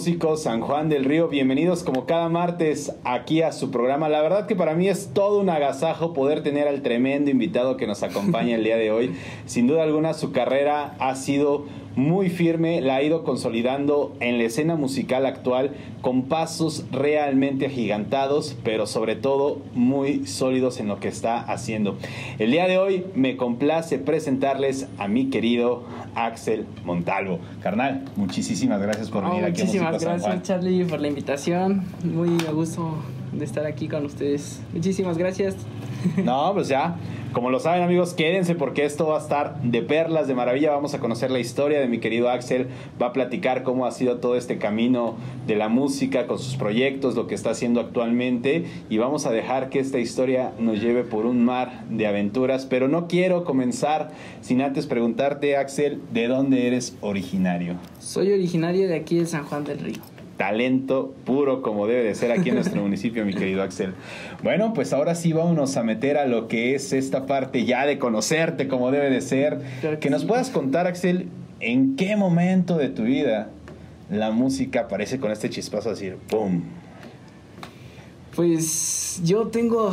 Músicos San Juan del Río, bienvenidos como cada martes aquí a su programa. La verdad que para mí es todo un agasajo poder tener al tremendo invitado que nos acompaña el día de hoy. Sin duda alguna su carrera ha sido muy firme, la ha ido consolidando en la escena musical actual con pasos realmente agigantados, pero sobre todo muy sólidos en lo que está haciendo. El día de hoy me complace presentarles a mi querido Axel Montalvo. Carnal, muchísimas gracias por venir aquí. Muchísimas gracias Charlie por la invitación, muy a gusto de estar aquí con ustedes. Muchísimas gracias. No, pues ya, como lo saben amigos, quédense porque esto va a estar de perlas, de maravilla. Vamos a conocer la historia de mi querido Axel, va a platicar cómo ha sido todo este camino de la música con sus proyectos, lo que está haciendo actualmente y vamos a dejar que esta historia nos lleve por un mar de aventuras. Pero no quiero comenzar sin antes preguntarte, Axel, ¿de dónde eres originario? Soy originario de aquí de San Juan del Río talento puro como debe de ser aquí en nuestro municipio, mi querido Axel. Bueno, pues ahora sí vámonos a meter a lo que es esta parte ya de conocerte como debe de ser. que, nos puedas contar, Axel, en qué momento de tu vida la música aparece con este chispazo así, ¡pum! Pues yo tengo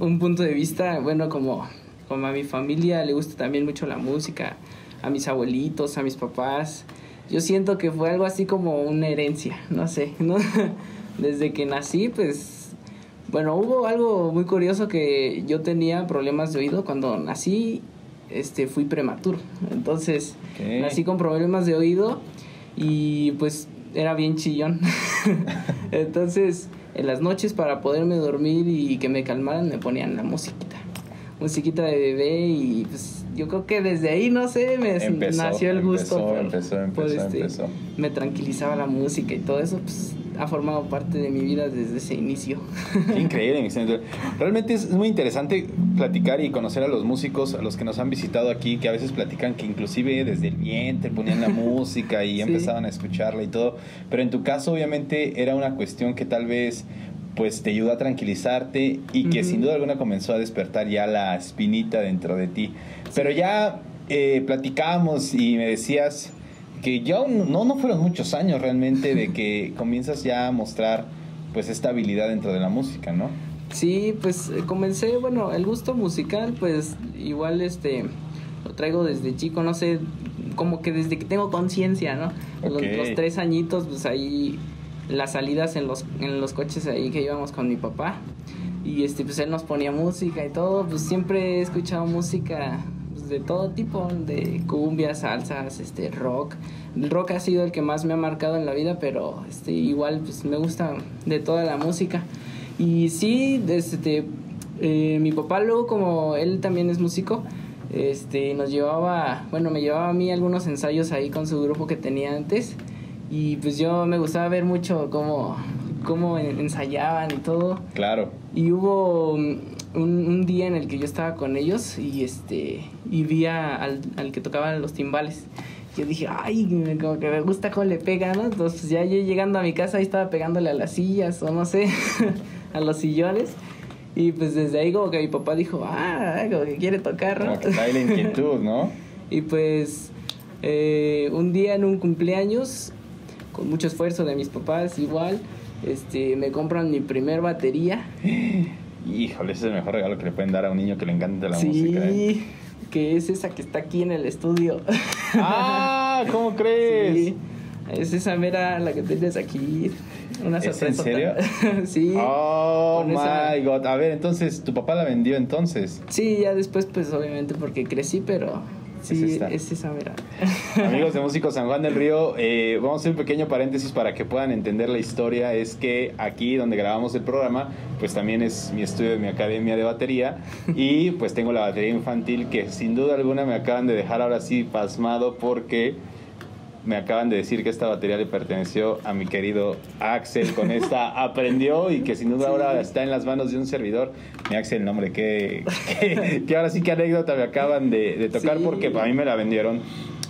un punto de vista, bueno, como, como a mi familia le gusta también mucho la música, a mis abuelitos, a mis papás yo siento que fue algo así como una herencia, no sé, ¿no? Desde que nací, pues, bueno, hubo algo muy curioso que yo tenía problemas de oído cuando nací, este, fui prematuro, entonces nací con problemas de oído y pues era bien chillón, entonces en las noches para poderme dormir y que me calmaran me ponían la musiquita, musiquita de bebé y pues yo creo que desde ahí, no sé, me nació el gusto. Empezó, empezó, este, empezó, Me tranquilizaba la música y todo eso, pues ha formado parte de mi vida desde ese inicio. increíble. Realmente es muy interesante platicar y conocer a los músicos, a los que nos han visitado aquí, que a veces platican que inclusive desde el vientre ponían la música y empezaban a escucharla y todo. Pero en tu caso, obviamente, era una cuestión que tal vez pues te ayudó a tranquilizarte y que sin duda alguna comenzó a despertar ya la espinita dentro de ti. Pero ya eh, platicábamos y me decías que ya no, no fueron muchos años realmente de que comienzas ya a mostrar pues esta habilidad dentro de la música, ¿no? Sí, pues eh, comencé, bueno, el gusto musical pues igual este lo traigo desde chico, no sé, como que desde que tengo conciencia, ¿no? Los, los, tres añitos pues ahí las salidas en los, en los coches ahí que íbamos con mi papá. Y este, pues él nos ponía música y todo. Pues siempre he escuchado música de todo tipo, de cumbia, salsas, este, rock. El rock ha sido el que más me ha marcado en la vida, pero este, igual pues me gusta de toda la música. Y sí, este, eh, mi papá luego como él también es músico, este, nos llevaba, bueno, me llevaba a mí algunos ensayos ahí con su grupo que tenía antes. Y pues yo me gustaba ver mucho cómo, cómo ensayaban y todo. Claro. Y hubo un, un, día en el que yo estaba con ellos y este y vi al, al que tocaba los timbales. Yo dije, ay, como que me gusta cómo le pega, ¿no? Entonces ya yo llegando a mi casa ahí estaba pegándole a las sillas o no sé, a los sillones. Y pues desde ahí como que mi papá dijo, ah, como que quiere tocar, ¿no? Como que la inquietud, ¿no? y pues eh, un día en un cumpleaños con mucho esfuerzo de mis papás igual, este, me compran mi primer batería. Híjole, ese es el mejor regalo que le pueden dar a un niño que le encanta la música. Sí, ¿eh? que es esa que está aquí en el estudio. Ah, ¿cómo crees? Sí, es esa mera la que tienes aquí. Una ¿Es en serio? sí. Oh my god. A ver, entonces, ¿tu papá la vendió entonces? Sí, ya después, pues obviamente porque crecí, pero Sí, es. Amigos de Músicos San Juan del Río, eh, vamos a hacer un pequeño paréntesis para que puedan entender la historia. Es que aquí donde grabamos el programa, pues también es mi estudio de mi academia de batería y pues tengo la batería infantil que sin duda alguna me acaban de dejar ahora sí pasmado porque me acaban de decir que esta batería le perteneció a mi querido Axel. Con esta aprendió y que sin duda ahora está en las manos de un servidor. Mi Axel, nombre, que, que, ahora sí que anécdota me acaban de, tocar porque a mí me la vendieron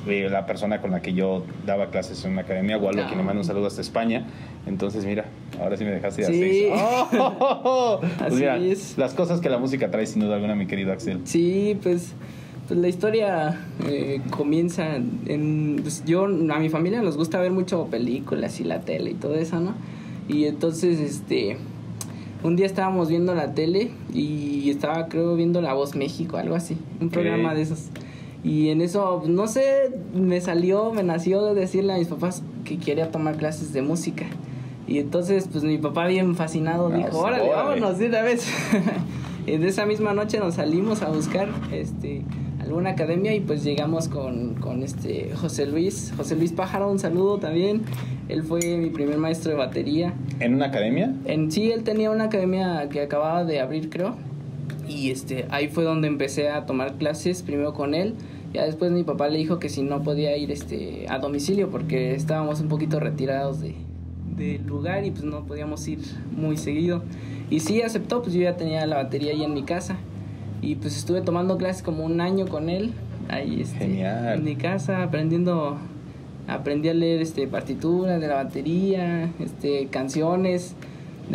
eh, la persona con la que yo daba clases en una academia, Gualo, quien le mando un saludo hasta España. Entonces, mira, ahora sí me dejaste de sí. ¡Oh! Pues mira, las cosas que la música trae sin duda alguna, mi querido Axel. Sí, pues pues la historia eh, comienza en... Pues yo, a mi familia nos gusta ver mucho películas y la tele y todo eso, ¿no? Y entonces, este... Un día estábamos viendo la tele y estaba, creo, viendo La Voz México, algo así. Un programa de esos. Y en eso, no sé, me salió, me nació de decirle a mis papás que quería tomar clases de música. Y entonces, pues mi papá bien fascinado dijo, pues, órale, vámonos de una vez. en esa misma noche nos salimos a buscar este alguna academia y pues llegamos con, con este José Luis, José Luis Pájaro, un saludo también. Él fue mi primer maestro de batería. ¿En una academia? En sí, él tenía una academia que acababa de abrir, creo. Y este, ahí fue donde empecé a tomar clases, primero con él. Ya después mi papá le dijo que si no podía ir este, a domicilio porque estábamos un poquito retirados de, del lugar y pues no podíamos ir muy seguido. Y sí aceptó, pues yo ya tenía la batería ahí en mi casa. Y pues estuve tomando clases como un año con él, ahí este, en mi casa, aprendiendo, aprendí a leer este, partituras de la batería, este, canciones.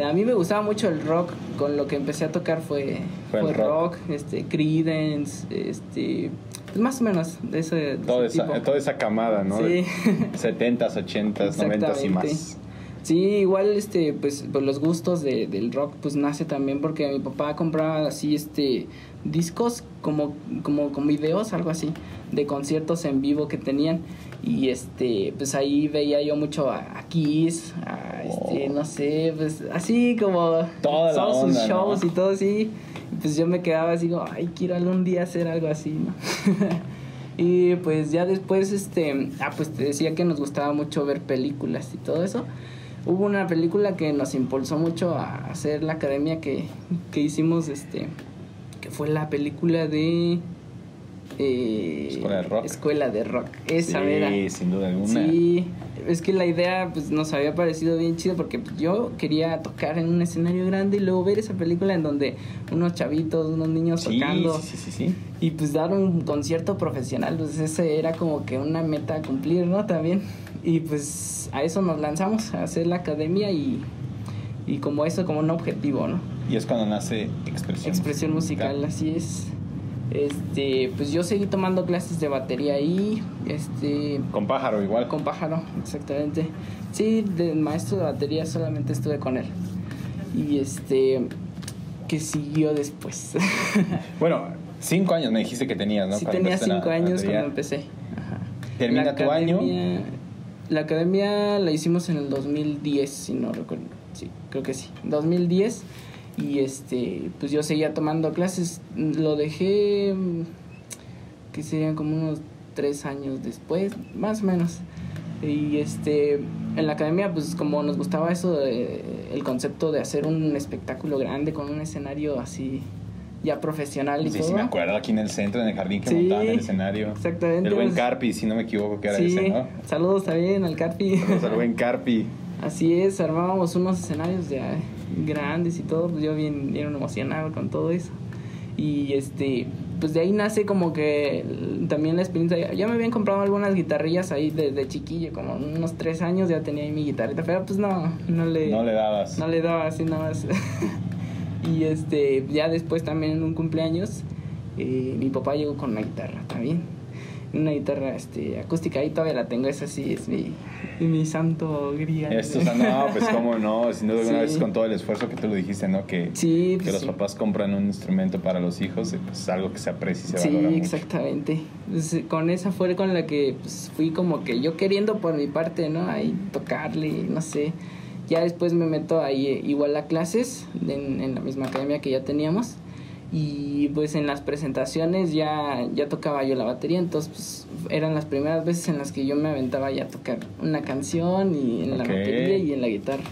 A mí me gustaba mucho el rock, con lo que empecé a tocar fue, fue, rock. este, Creedence, este, pues más o menos de ese, Todo esa, Toda esa camada, ¿no? Sí. 70s, 80s, 90s y más. Sí, igual este, pues, pues los gustos de, del rock pues nace también porque mi papá compraba así este discos como, como con videos, algo así, de conciertos en vivo que tenían. Y este, pues ahí veía yo mucho a, Kiss, a este, oh. no sé, pues así como todos sus shows y todo así. pues yo me quedaba así como, ay, quiero algún día hacer algo así, ¿no? y pues ya después, este, ah, pues te decía que nos gustaba mucho ver películas y todo eso hubo una película que nos impulsó mucho a hacer la academia que, que hicimos, este, que fue la película de... Eh, Escuela de Rock. Escuela de Rock. Esa sí, sin duda alguna. Sí, es que la idea pues, nos había parecido bien chido porque yo quería tocar en un escenario grande y luego ver esa película en donde unos chavitos, unos niños tocando. Sí, sí, sí, Y pues dar un concierto profesional, pues ese era como que una meta a cumplir, ¿no? También. Y pues a eso nos lanzamos, a hacer la academia y, y como eso, como un objetivo, ¿no? Y es cuando nace expresión. Expresión musical, así es. Este, pues yo seguí tomando clases de batería ahí, este... Con pájaro igual. Con pájaro, exactamente. Sí, de maestro de batería solamente estuve con él. Y este, ¿qué siguió después? bueno, cinco años me dijiste que tenías, ¿no? Sí, tenía cinco años cuando empecé. Termina tu año. La academia la hicimos en el 2010, si no recuerdo. Sí, creo que sí. 2010. Y este, pues yo seguía tomando clases. Lo dejé, que serían como unos tres años después, más o menos. Y este, en la academia, pues como nos gustaba eso, el concepto de hacer un espectáculo grande con un escenario así ya profesional y sí, todo. Sí, me acuerdo aquí en el centro, en el jardín que montaban el escenario. Exactamente. El buen pues, Carpi, si no me equivoco, que era ese, ¿no? Saludos también al Carpi. Saludos al buen Carpi. Así es, armábamos unos escenarios ya grandes y todo, pues yo bien, bien emocionado con todo eso. Y este, pues de ahí nace como que también la experiencia. Ya me habían comprado algunas guitarrillas ahí desde chiquillo, como unos tres años ya tenía ahí mi guitarrita, pero pues no, no le. No le dabas. No le daba así nada más. Y este, ya después también en un cumpleaños, eh, mi papá llegó con una guitarra también. Una guitarra este, acústica, ahí todavía la tengo, esa sí es mi, mi santo grial. Esto, no, pues cómo no, sin duda alguna vez con todo el esfuerzo que tú lo dijiste, ¿no? Que, sí, que los papás compran un instrumento para los hijos, pues es algo que se aprecia y se sí, valora Sí, exactamente. Pues, con esa fue con la que pues, fui como que yo queriendo por mi parte, ¿no? Ahí tocarle, no sé ya después me meto ahí eh, igual a clases en, la misma academia que ya teníamos. Y pues en las presentaciones ya, ya tocaba yo la batería, entonces pues, eran las primeras veces en las que yo me aventaba ya a tocar una canción y en la batería y en la guitarra.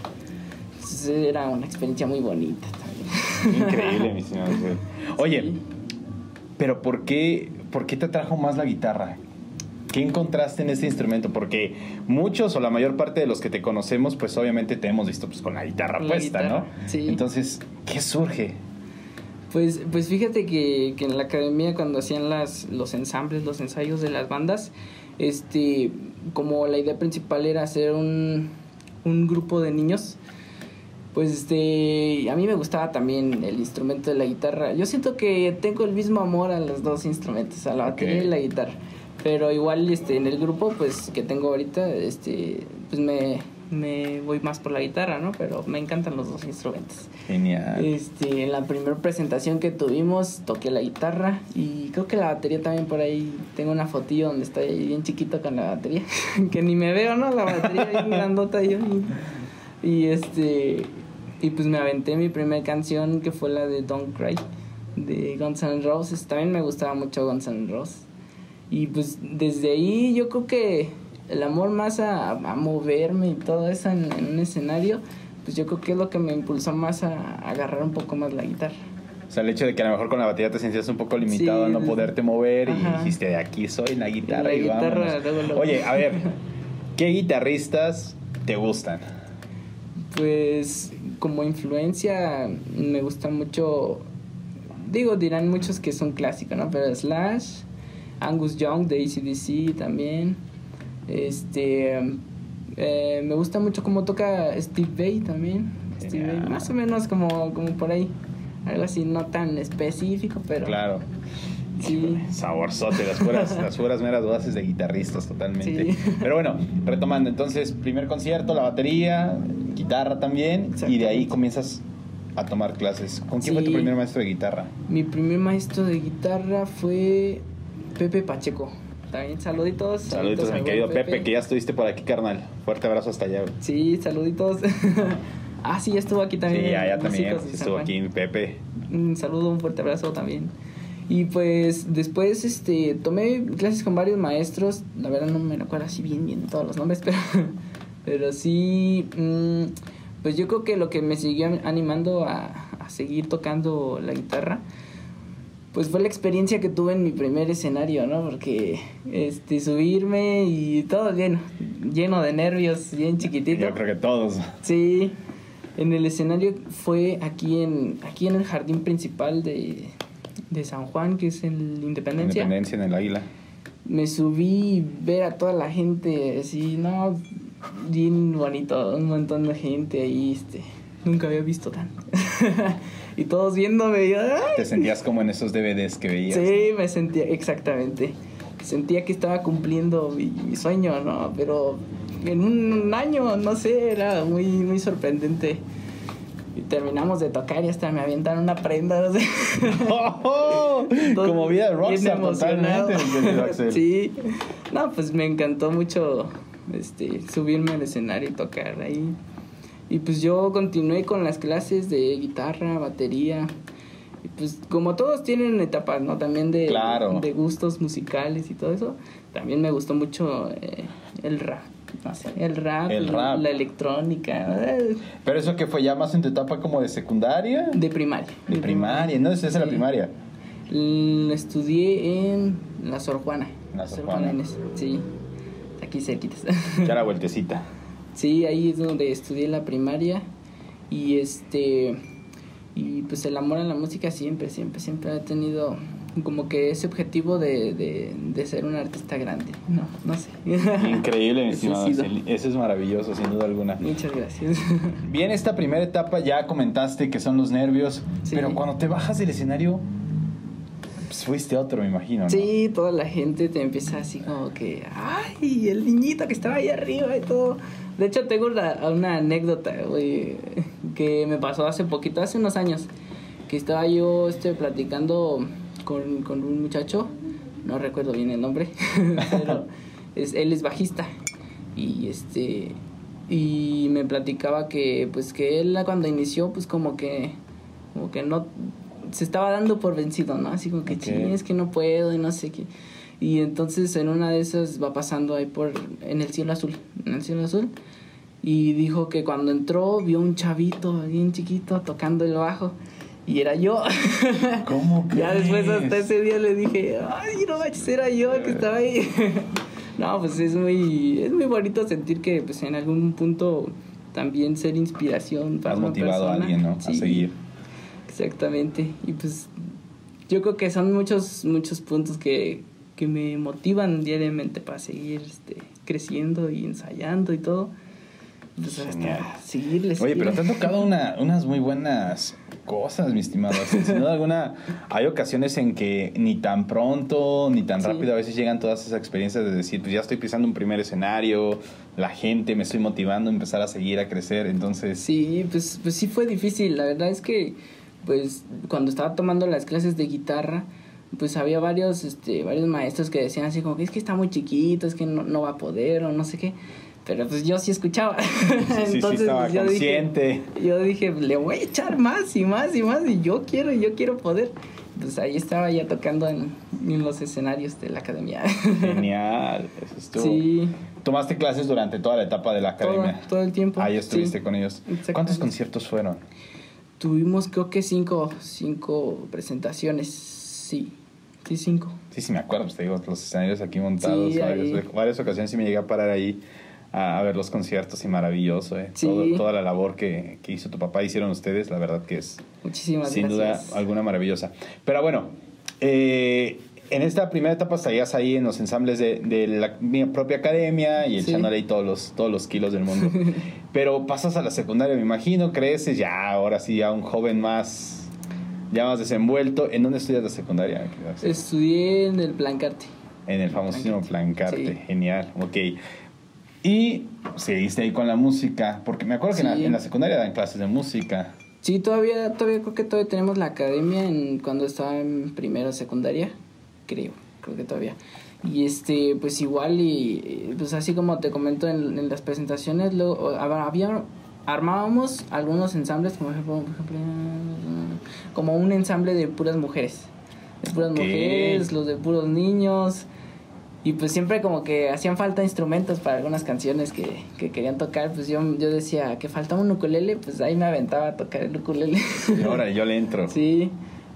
Entonces era una experiencia muy bonita también. Increíble, mi señor. Oye, pero ¿por qué, ¿por qué te atrajo más la guitarra? ¿Qué encontraste en este instrumento? Porque muchos o la mayor parte de los que te conocemos, pues obviamente te hemos visto pues, con la guitarra puesta, ¿no? Sí. Entonces, ¿qué surge? Pues, pues fíjate que, que, en la academia cuando hacían las, los ensambles, los ensayos de las bandas, este, como la idea principal era hacer un, un grupo de niños, Pues este, a mí me gustaba también el instrumento de la guitarra. Yo siento que tengo el mismo amor a los dos instrumentos, a la batería y la guitarra. Pero igual este en el grupo pues que tengo ahorita, este pues me me voy más por la guitarra, ¿no? Pero me encantan los dos instrumentos. Genial. Este, en la primera presentación que tuvimos toqué la guitarra y creo que la batería también por ahí tengo una fotillo donde estoy bien chiquito con la batería, que ni me veo, ¿no? La batería bien grandota yo. Y, y este y pues me aventé mi primera canción que fue la de Don't Cry de Guns N' Roses. También me gustaba mucho Guns N' Roses. Y pues desde ahí yo creo que el amor más a, moverme y todo eso en, un escenario, pues yo creo que es lo que me impulsó más a, agarrar un poco más la guitarra. O sea, el hecho de que a lo mejor con la batería te sentías un poco limitado a no poderte mover y dijiste, de aquí soy la guitarra la y guitarra, Oye, a ver, ¿qué guitarristas te gustan? Pues como influencia me gusta mucho, digo, dirán muchos que son clásicos, ¿no? Pero Slash, Angus Young de ACDC también. Este. Eh, me gusta mucho cómo toca Steve Bay también. Steve Bay, más o menos como, como por ahí. Algo así, no tan específico, pero. Claro. Sí. Saborzote, las puras, las puras meras bases de guitarristas totalmente. Pero bueno, retomando, entonces, primer concierto, la batería, guitarra también, y de ahí comienzas a tomar clases. ¿Con quién fue tu primer maestro de guitarra? Mi primer maestro de guitarra fue Pepe Pacheco. También saluditos. Saluditos, mi querido Pepe. que ya estuviste por aquí, carnal. Fuerte abrazo hasta allá. Sí, saluditos. ah, sí, ya estuvo aquí también. Sí, ya, también. Estuvo aquí mi Pepe. Un saludo, un fuerte abrazo también. Y pues después este tomé clases con varios maestros. La verdad no me acuerdo así bien bien todos los nombres, pero, pero sí. Mm, pues yo creo que lo que me siguió animando a, a seguir tocando la guitarra pues fue la experiencia que tuve en mi primer escenario, ¿no? Porque este subirme y todo lleno, lleno de nervios, bien chiquitito. Yo creo que todos. Sí. En el escenario fue aquí en aquí en el jardín principal de, de San Juan, que es en Independencia. Independencia en el Águila. Me subí y ver a toda la gente así, no, bien bonito, un montón de gente ahí, este, nunca había visto tanto. y todos viéndome. Te sentías como en esos DVDs que veías. Sí, me sentía, exactamente. Sentía que estaba cumpliendo mi, sueño, ¿no? Pero en un, año, no sé, era muy, muy sorprendente. Y terminamos de tocar y hasta me avientan una prenda. No sé. Oh, como vida de rockstar totalmente. sí. No, pues me encantó mucho este, subirme al escenario y tocar ahí. Y pues yo continué con las clases de guitarra, batería. Y pues como todos tienen etapas, ¿no? También de, de gustos musicales y todo eso. También me gustó mucho eh, el rap. No sé, el rap, el rap. La, electrónica. Pero eso que fue ya más en tu etapa como de secundaria. De primaria. De primaria, ¿no? Esa es la primaria. estudié en la Sor Juana. La Sor Juana. Sí, aquí cerquitas. Ya la vueltecita. Sí, ahí es donde estudié la primaria y este y pues el amor a la música siempre, siempre, siempre ha tenido como que ese objetivo de, de, ser un artista grande. No, no sé. Increíble, mi estimado. Eso es maravilloso, sin duda alguna. Muchas gracias. Bien, esta primera etapa ya comentaste que son los nervios, pero cuando te bajas del escenario, pues fuiste otro, me imagino. ¿no? Sí, toda la gente te empieza así como que, ay, el niñito que estaba ahí arriba y todo. De hecho, tengo una, anécdota, güey, que me pasó hace poquito, hace unos años, que estaba yo este, platicando con, con un muchacho, no recuerdo bien el nombre, pero es, él es bajista. Y este y me platicaba que pues que él cuando inició pues como que como que no se estaba dando por vencido, ¿no? Así como que okay. es que no puedo y no sé qué. Y entonces en una de esas va pasando ahí por en el cielo azul, en el cielo azul y dijo que cuando entró vio un chavito bien chiquito tocando el bajo y era yo. ¿Cómo que? ya después hasta ese día le dije, ay, no manches, era yo que estaba ahí. no, pues es muy, es muy bonito sentir que pues en algún punto también ser inspiración para Has motivado a alguien, ¿no? a seguir. Exactamente. Y pues yo creo que son muchos, muchos puntos que, que me motivan diariamente para seguir este, creciendo y ensayando y todo. Pues hasta seguirles. Oye, pero te han tocado una, unas muy buenas cosas, mi estimado. Sin duda alguna, hay ocasiones en que ni tan pronto, ni tan rápido a veces llegan todas esas experiencias de decir, pues ya estoy pisando un primer escenario, la gente me estoy motivando a empezar a seguir, a crecer, entonces... Sí, pues, pues sí fue difícil. La verdad es que, pues, cuando estaba tomando las clases de guitarra, pues había varios, este, varios maestros que decían así como que es que está muy chiquito, es que no, no va a poder o no sé qué. Pero pues yo sí escuchaba. Entonces estaba pues, yo consciente. Dije, yo dije, le voy a echar más y más y más y yo quiero, yo quiero poder. Pues ahí estaba ya tocando en, en los escenarios de la academia. Genial, eso estuvo. Sí. ¿Tomaste clases durante toda la etapa de la academia? Todo, todo el tiempo. Ahí estuviste con ellos. ¿Cuántos conciertos fueron? Tuvimos creo que cinco, cinco presentaciones, sí. Sí, cinco. Sí, sí, me acuerdo, pues te digo, los escenarios aquí montados. Sí, varias, varias ocasiones sí me llegué a parar ahí a, ver los conciertos y maravilloso, ¿eh? toda la labor que, que, hizo tu papá, hicieron ustedes, la verdad que es Muchísimas sin duda alguna maravillosa. Pero bueno, eh, en esta primera etapa estarías ahí en los ensambles de, de la mi propia academia y echándole ahí todos los, todos los kilos del mundo. Pero pasas a la secundaria, me imagino, creces ya, ahora sí, ya un joven más, ya más desenvuelto. ¿En dónde estudias la secundaria? Estudié en el Plancarte. En el famosísimo Plancarte, genial, ok. Y seguiste ahí con la música, porque me acuerdo que en la, secundaria dan clases de música. Sí, todavía, todavía creo que todavía tenemos la academia en, cuando estaba en primero secundaria, creo, creo que todavía. Y este, pues igual, y pues así como te comento en, las presentaciones, luego, había, armábamos algunos ensambles, como, ejemplo, como un ensamble de puras mujeres. De puras mujeres, los de puros niños. Y pues siempre como que hacían falta instrumentos para algunas canciones que, que querían tocar, pues yo, yo decía que faltaba un ukulele, pues ahí me aventaba a tocar el ukulele. Y ahora yo le entro. Sí,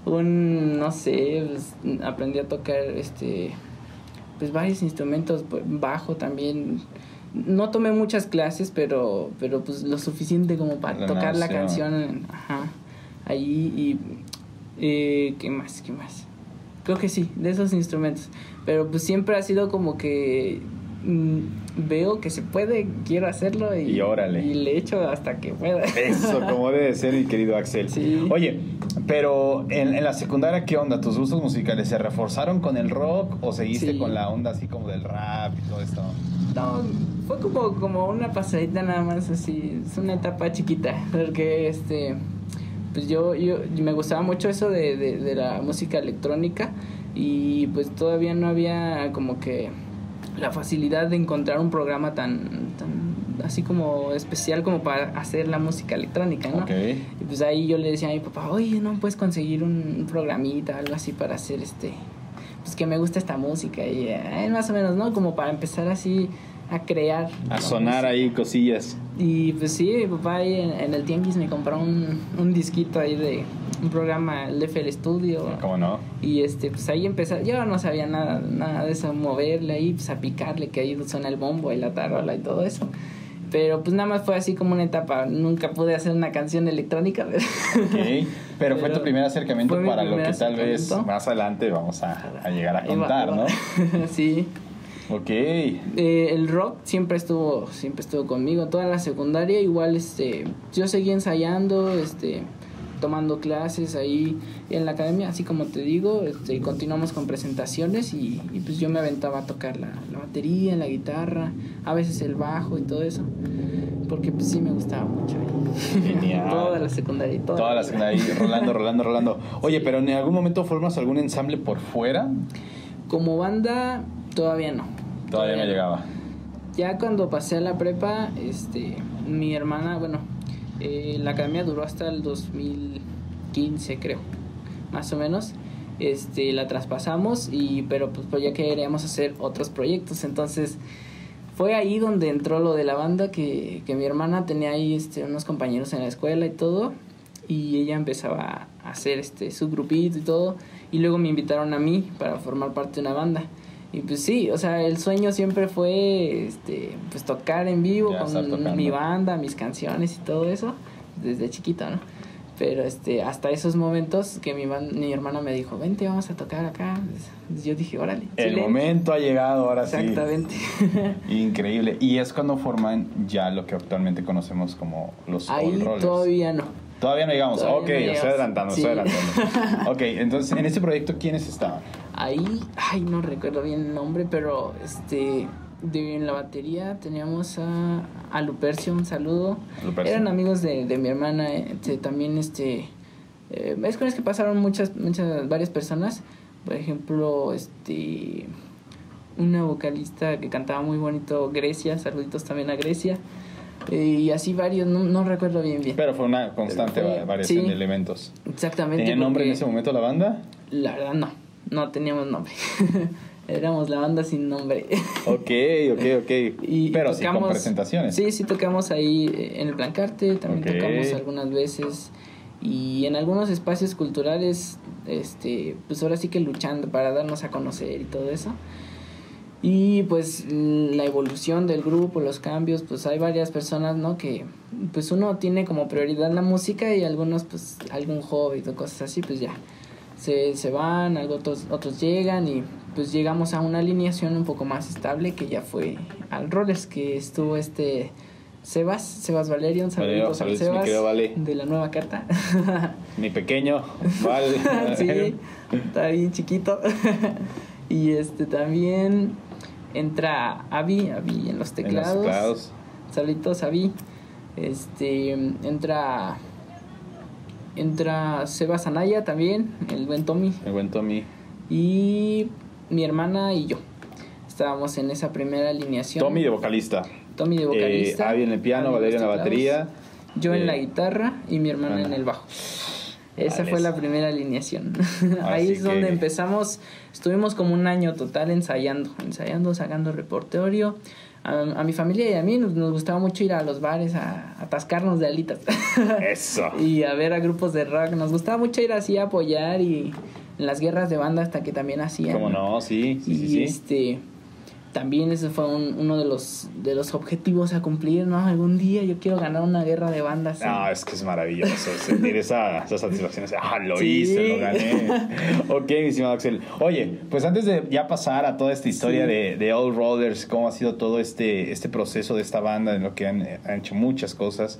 un, no sé, pues, aprendí a tocar este, pues varios instrumentos, pues, bajo también. No tomé muchas clases, pero, pero pues lo suficiente como para tocar la canción, ajá, ahí y, eh, ¿qué más, qué más? Creo que sí, de esos instrumentos. Pero pues siempre ha sido como que mm, veo que se puede, quiero hacerlo y, y, le echo hasta que pueda. Eso, como debe ser, mi querido Axel. Oye, pero en, en, la secundaria, ¿qué onda? ¿Tus gustos musicales se reforzaron con el rock o seguiste con la onda así como del rap y todo esto? No, fue como, como una pasadita nada más así, es una etapa chiquita, porque este pues yo, yo me gustaba mucho eso de, de, la música electrónica y pues todavía no había como que la facilidad de encontrar un programa tan, tan así como especial como para hacer la música electrónica, ¿no? Y pues ahí yo le decía a mi papá, oye, ¿no puedes conseguir un, programita, algo así para hacer este, pues que me gusta esta música y eh, más o menos, ¿no? Como para empezar así a crear. A sonar ahí cosillas. Y pues sí, mi papá ahí en, el tianguis me compró un, un, disquito ahí de un programa, el FL Studio. ¿Cómo no? Y este, pues ahí empecé, yo no sabía nada, nada de eso, moverle ahí, pues a picarle, que ahí suena el bombo y la tarola y todo eso. Pero pues nada más fue así como una etapa. Nunca pude hacer una canción electrónica. Pero, pero, fue tu primer acercamiento para lo que tal vez más adelante vamos a, a llegar a contar, ¿no? sí. Ok. Eh, el rock siempre estuvo, siempre estuvo conmigo. Toda la secundaria igual, este, yo seguí ensayando, este, tomando clases ahí en la academia, así como te digo, este, continuamos con presentaciones y, pues yo me aventaba a tocar la, batería, la guitarra, a veces el bajo y todo eso, porque pues sí me gustaba mucho. Genial. toda la secundaria. Toda, toda la secundaria, rolando, rolando, rolando. Oye, pero en algún momento formas algún ensamble por fuera? Como banda, todavía no. Todavía no llegaba. Ya cuando pasé a la prepa, este, mi hermana, bueno, eh, la academia duró hasta el 2015, creo, más o menos. Este, la traspasamos y, pero pues, pues ya queríamos hacer otros proyectos, entonces fue ahí donde entró lo de la banda que, que mi hermana tenía ahí este, unos compañeros en la escuela y todo y ella empezaba a hacer este su grupito y todo y luego me invitaron a mí para formar parte de una banda y pues sí, o sea, el sueño siempre fue este pues tocar en vivo con mi banda, mis canciones y todo eso desde chiquito, ¿no? Pero este, hasta esos momentos que mi, mi hermano me dijo, vente, vamos a tocar acá. Pues, yo dije, órale. El momento ha llegado, ahora Exactamente. sí. Exactamente. Increíble. Y es cuando forman ya lo que actualmente conocemos como los Ahí All Rollers. todavía no. Todavía no llegamos. ok, no estoy adelantando, estoy adelantando. ok, entonces en este proyecto, ¿quiénes estaban? Ahí, ay, no recuerdo bien el nombre, pero este de, en la batería teníamos a, a Lupercio, un saludo. Lupercio. Eran amigos de, de mi hermana, este, también este... Eh, es con es que pasaron muchas, muchas, varias personas. Por ejemplo, este... Una vocalista que cantaba muy bonito, Grecia, saluditos también a Grecia. Eh, y así varios, no, no, recuerdo bien bien. Pero fue una constante fue, variación sí, de elementos. Exactamente. ¿Tenía nombre en ese momento la banda? La verdad no, no teníamos nombre. Éramos la banda sin nombre. Ok, ok, ok. Y Pero tocamos, sí con presentaciones. Sí, sí tocamos ahí eh, en el Blancarte, también okay. tocamos algunas veces. Y en algunos espacios culturales, este, pues ahora sí que luchando para darnos a conocer y todo eso. Y pues la evolución del grupo, los cambios, pues hay varias personas, ¿no? Que pues uno tiene como prioridad la música y algunos pues algún hobby o cosas así, pues ya. Se, se van, otros, otros llegan y pues llegamos a una alineación un poco más estable que ya fue al Rollers, que estuvo este Sebas, Sebas Valerio, un saludo al Sebas vale. de la nueva carta. Mi pequeño, vale. sí, está bien chiquito. y este también entra Avi, Avi en los teclados. En los teclados. Saluditos Avi. Este entra entra Sebas Anaya también, el buen Tommy. El buen Tommy. Y mi hermana y yo. Estábamos en esa primera alineación. Tommy de vocalista. Tommy de vocalista. Eh, Avi en el piano, Valeria en la batería. Yo eh, en la guitarra y mi hermana en el bajo. Esa fue la primera alineación. Ahí es donde que... empezamos. Estuvimos como un año total ensayando, ensayando, sacando repertorio. A, a, mi familia y a mí nos, nos, gustaba mucho ir a los bares a, a atascarnos de alitas. Eso. y a ver a grupos de rock. Nos gustaba mucho ir así a apoyar y en las guerras de banda hasta que también hacían. ¿Cómo no? Sí, sí, y sí. sí. También ese fue un, uno de los de los objetivos a cumplir, ¿no? Algún día yo quiero ganar una guerra de bandas. ¿sí? No, es que es maravilloso sentir esa, esa satisfacción. Ah, lo sí. hice, lo gané. ok, mi estimado Axel. Oye, pues antes de ya pasar a toda esta historia sí. de, de All Rollers, cómo ha sido todo este, este proceso de esta banda, en lo que han, han hecho muchas cosas,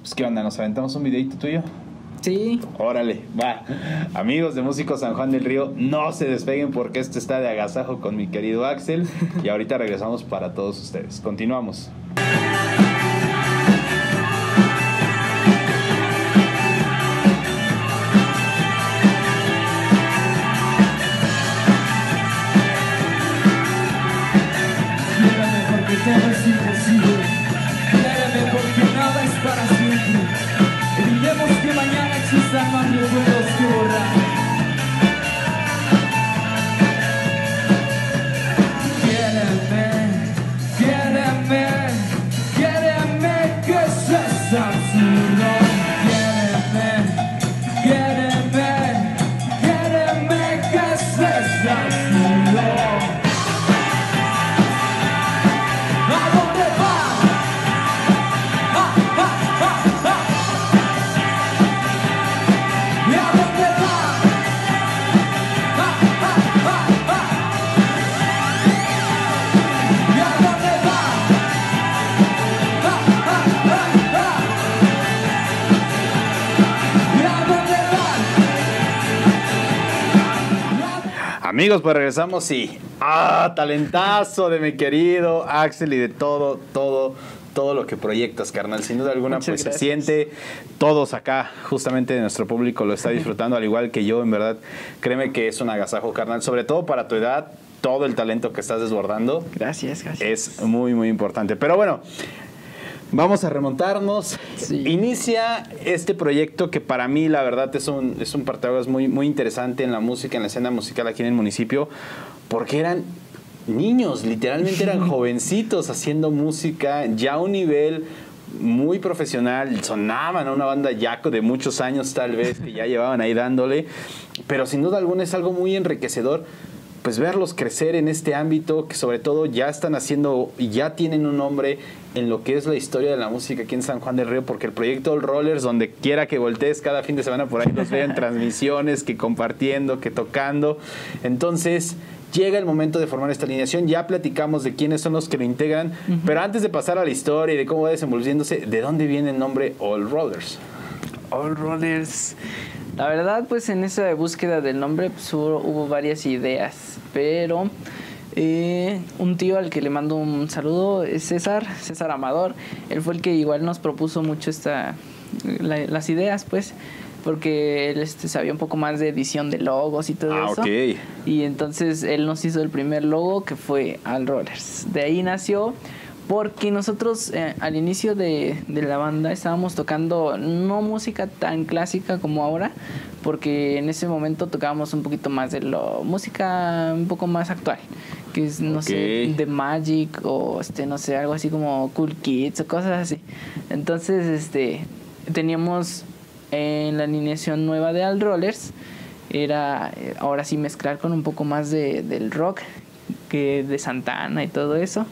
pues qué onda, ¿nos aventamos un videito tuyo? Sí. Órale, va. Amigos de Músicos San Juan del Río, no se despeguen porque esto está de agasajo con mi querido Axel. Y ahorita regresamos para todos ustedes. Continuamos. Amigos, pues regresamos y. ¡Ah! Talentazo de mi querido Axel y de todo, todo, todo lo que proyectas, carnal. Sin duda alguna, Muchas pues gracias. se siente. Todos acá, justamente nuestro público lo está disfrutando, al igual que yo, en verdad. Créeme que es un agasajo, carnal. Sobre todo para tu edad, todo el talento que estás desbordando Gracias, gracias. es muy, muy importante. Pero bueno. Vamos a remontarnos. Sí. Inicia este proyecto que para mí, la verdad, es un, es un parteaguas muy, muy interesante en la música, en la escena musical aquí en el municipio, porque eran niños, literalmente eran jovencitos haciendo música ya a un nivel muy profesional, sonaban a una banda ya de muchos años tal vez, que ya llevaban ahí dándole, pero sin duda alguna es algo muy enriquecedor pues verlos crecer en este ámbito, que sobre todo ya están haciendo y ya tienen un nombre en lo que es la historia de la música aquí en San Juan del Río, porque el proyecto All Rollers, donde quiera que voltees cada fin de semana por ahí los vean transmisiones, que compartiendo, que tocando. Entonces, llega el momento de formar esta alineación. Ya platicamos de quiénes son los que lo integran, pero antes de pasar a la historia y de cómo va desenvolviéndose, ¿de dónde viene el nombre All Rollers? All Rollers. La verdad, pues en esa búsqueda del nombre pues, hubo, hubo varias ideas, pero eh, un tío al que le mando un saludo es César, César Amador. Él fue el que igual nos propuso mucho esta, la- las ideas, pues, porque él este, sabía un poco más de edición de logos y todo Ah, eso. ok. Y entonces él nos hizo el primer logo que fue All Rollers. De ahí nació porque nosotros eh, al inicio de, de la banda estábamos tocando no música tan clásica como ahora, porque en ese momento tocábamos un poquito más de lo música un poco más actual, que es no sé, de Magic o este no sé, algo así como Cool Kids o cosas así. Entonces, este teníamos en la alineación nueva de All Rollers era eh, ahora sí mezclar con un poco más de, del rock que de Santana y todo eso.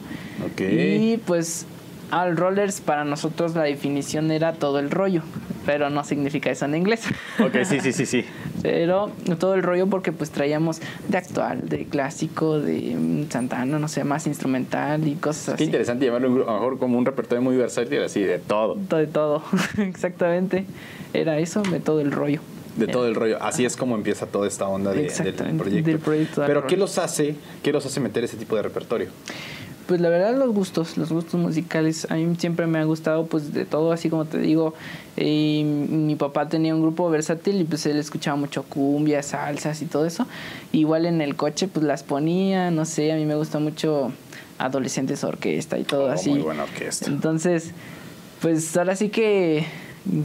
Y pues All Rollers para nosotros la definición era todo el rollo, pero no significa eso en inglés. Ok, sí, sí, sí, sí. Pero todo el rollo porque pues traíamos de actual, de clásico, de mm, Santana, no sé, más instrumental y cosas así. Qué interesante llamarlo a lo mejor como un repertorio muy versátil, así de. Todo de todo, exactamente. Era eso, de todo el rollo. De todo el rollo. Así es como empieza toda esta onda de- del proyecto. del proyecto de Pero ¿qué los hace? ¿Qué los hace meter ese tipo de repertorio? Pues la verdad los gustos, los gustos musicales, a mí siempre me ha gustado pues de todo, así como te digo, eh, mi papá tenía un grupo versátil y pues él escuchaba mucho cumbia, salsas y todo eso. Igual en el coche pues las ponía, no sé, a mí me gusta mucho adolescentes orquesta y todo Oh, así. muy buena orquesta. Entonces, pues ahora sí que,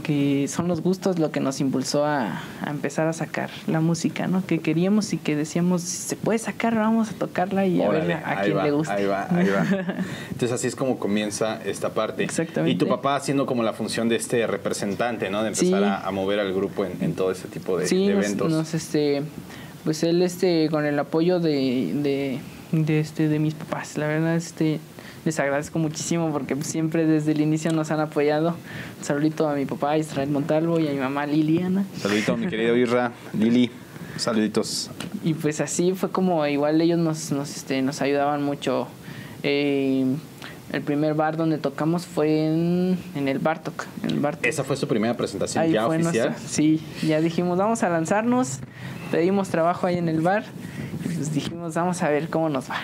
que son los gustos lo que nos impulsó a, a empezar a sacar la música, ¿no? Que queríamos y que decíamos, si se puede sacar, vamos a tocarla y a ver a quién va, le gusta. Ahí va, ahí va. Entonces así es como comienza esta parte. Exactamente. Y tu papá haciendo como la función de este representante, ¿no? De empezar Sí. a, a mover al grupo en, en todo ese tipo de, sí, de nos, eventos. nos, este, pues él, este, con el apoyo de, de, de, este, de mis papás, la verdad, este, les agradezco muchísimo porque pues, siempre desde el inicio nos han apoyado. Un saludito a mi papá Israel Montalvo y a mi mamá Liliana. Saludito a mi querido Irra, Lili. Saluditos. Y pues así fue como igual ellos nos, nos, este, nos ayudaban mucho. Eh, el primer bar donde tocamos fue en, en el Bartok. En el Bartok. Esa fue su primera presentación Ahí ya fue oficial. nuestra- sí, ya dijimos, vamos a lanzarnos. Pedimos trabajo ahí en el bar. Pues dijimos, vamos a ver cómo nos va.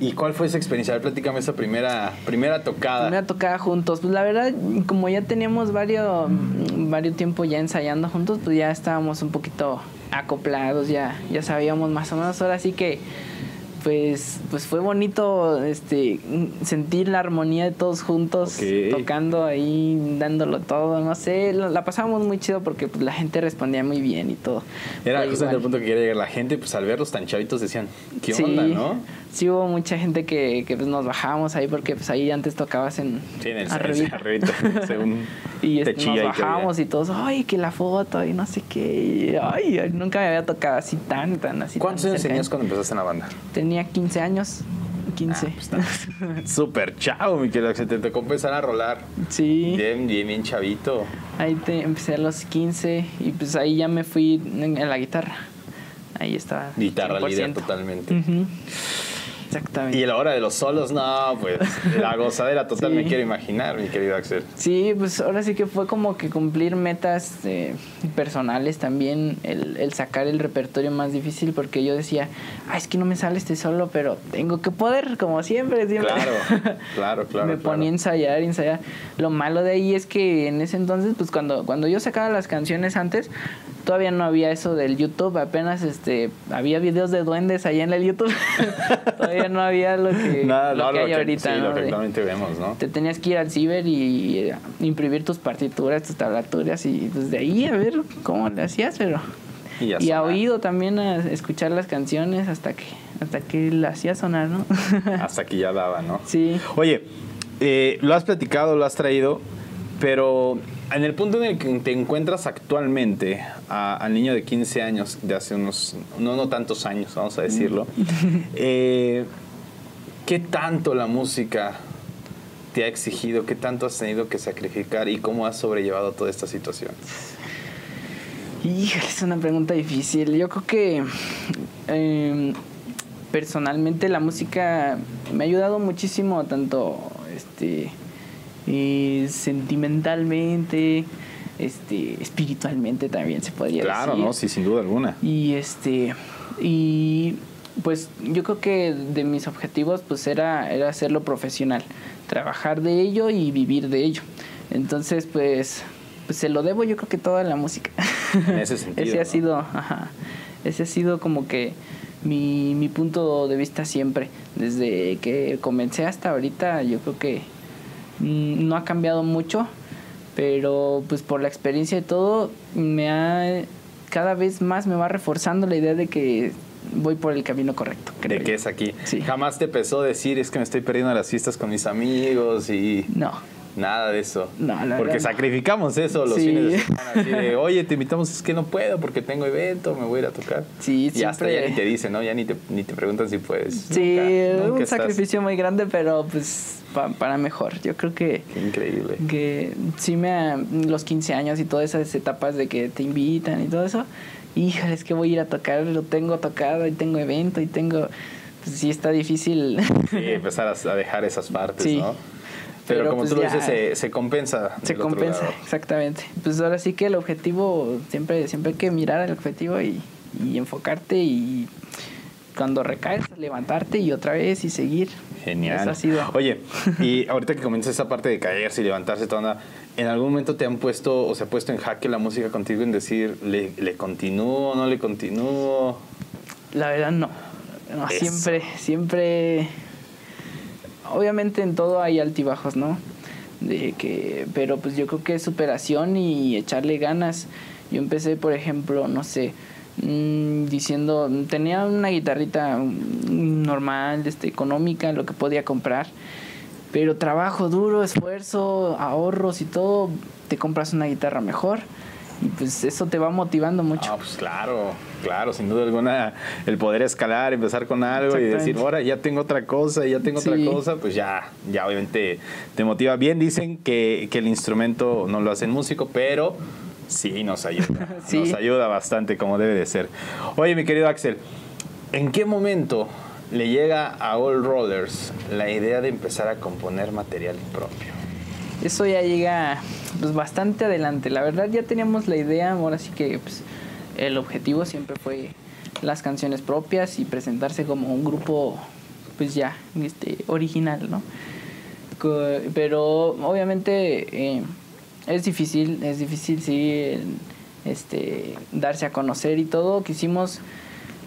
¿Y cuál fue esa experiencia? A ver, platícame esa primera, primera tocada. Primera tocada juntos. Pues la verdad, como ya teníamos varios, varios tiempo ya ensayando juntos, pues ya estábamos un poquito acoplados, ya, ya sabíamos más o menos. Ahora sí que pues, pues fue bonito este sentir la armonía de todos juntos, tocando ahí, dándolo todo, no sé, la, la pasamos muy chido porque pues, la gente respondía muy bien y todo. Era justamente el punto que quería llegar. La gente, pues al verlos tan chavitos, decían, ¿qué sí, onda, no? Sí, hubo mucha gente que, que pues, nos bajamos ahí porque pues ahí antes tocabas en Sí, en el arribita, según Y te este, nos bajamos y todos, ay, que la foto y no sé qué. y, ay, nunca me había tocado así tan, tan así. ¿Cuántos años tenías cuando empezaste en la banda? Tenía 15 años. 15. Ah, Súper chavo, mi querido. Se te tocó empezar a rolar. sí. Bien, bien, bien chavito. Ahí te, empecé a los 15 y pues ahí ya me fui en, en la guitarra. Ahí estaba. Guitarra 100%. líder totalmente. Ujú. Exactamente. Y a la hora de los solos, no, pues la gozadera total Sí. me quiero imaginar, mi querido Axel. Sí, pues ahora sí que fue como que cumplir metas eh, personales también, el, el sacar el repertorio más difícil, porque yo decía, ah, es que no me sale este solo, pero tengo que poder, como siempre, siempre. Claro, claro, claro. me claro. ponía a ensayar, ensayar. Lo malo de ahí es que en ese entonces, pues cuando, cuando yo sacaba las canciones antes, todavía no había eso del YouTube, apenas este había videos de duendes allá en el YouTube. todavía no había lo que, Nada, lo no, que hay ahorita. Sí, ¿no? lo que De- actualmente vemos, ¿no? te tenías que ir al ciber y, eh, imprimir tus partituras, tus tablaturas y desde ahí a ver cómo le hacías, pero Y y a oído también a escuchar las canciones hasta que hasta que la hacía sonar, ¿no? Hasta que ya daba, ¿no? sí. Oye, eh, lo has platicado, lo has traído, pero en el punto en el que te encuentras actualmente al niño de 15 años, de hace unos, no, no tantos años, vamos a decirlo, eh, ¿qué tanto la música te ha exigido? ¿Qué tanto has tenido que sacrificar y cómo has sobrellevado toda esta situación? Híjole, es una pregunta difícil. Yo creo que em, personalmente la música me ha ayudado muchísimo, tanto este sentimentalmente, este, espiritualmente también se podría decir. Claro, no, sí, sin duda alguna. Y este, y pues yo creo que de mis objetivos pues era, era hacerlo profesional, trabajar de ello y vivir de ello. Entonces, pues pues se lo debo yo creo que toda la música. En ese sentido. ese ha sido, ajá, ese ha sido como que mi, mi punto de vista siempre. Desde que comencé hasta ahorita, yo creo que no ha cambiado mucho, pero pues por la experiencia y todo, me ha cada vez más me va reforzando la idea de que voy por el camino correcto. de que es aquí. Jamás te pesó decir es que me estoy perdiendo las fiestas con mis amigos y. No. Nada de eso. No, Porque sacrificamos eso los fines de semana. Así de, oye, te invitamos, es que no puedo porque tengo evento, me voy a ir a tocar. Sí, Y hasta ya ni te dicen, ¿no? Ya ni te, ni te preguntan si puedes. Sí, un sacrificio muy grande, pero pues para mejor. Yo creo que... increíble. Que sí me... Los 15 años y todas esas etapas de que te invitan y todo eso. Híjole, es que voy a ir a tocar, lo tengo tocado y tengo evento y tengo... Pues sí está difícil. Sí, empezar a dejar esas partes, ¿no? Pero, como pues tú lo dices, se, compensa. Se compensa, exactamente. Pues ahora sí que el objetivo, siempre, siempre hay que mirar al objetivo y, enfocarte y cuando recaes, levantarte y otra vez y seguir. Genial. ha sido. Oye, y ahorita que comienzas esa parte de caerse y levantarse, toda ¿en algún momento te han puesto o se ha puesto en jaque la música contigo en decir, ¿le, le continúo o no le continúo? La verdad, no. no siempre, siempre obviamente en todo hay altibajos, ¿no? De que, pero pues yo creo que es superación y echarle ganas. Yo empecé, por ejemplo, no sé, mm, diciendo, tenía una guitarrita normal, este, económica, lo que podía comprar, pero trabajo duro, esfuerzo, ahorros y todo, te compras una guitarra mejor y pues eso te va motivando mucho. Ah, pues claro, claro, sin duda alguna, el poder escalar, empezar con algo y decir, ahora ya tengo otra cosa, ya tengo otra cosa, pues ya, ya obviamente te motiva. Bien dicen que, que el instrumento no lo hace el músico, pero sí nos ayuda, nos ayuda bastante como debe de ser. Oye, mi querido Axel, ¿en qué momento le llega a All Rollers la idea de empezar a componer material propio? Eso ya llega pues bastante adelante. La verdad ya teníamos la idea, ahora sí que pues, el objetivo siempre fue las canciones propias y presentarse como un grupo pues ya este original, ¿no? Pero obviamente eh, es difícil, es difícil sí este darse a conocer y todo. Quisimos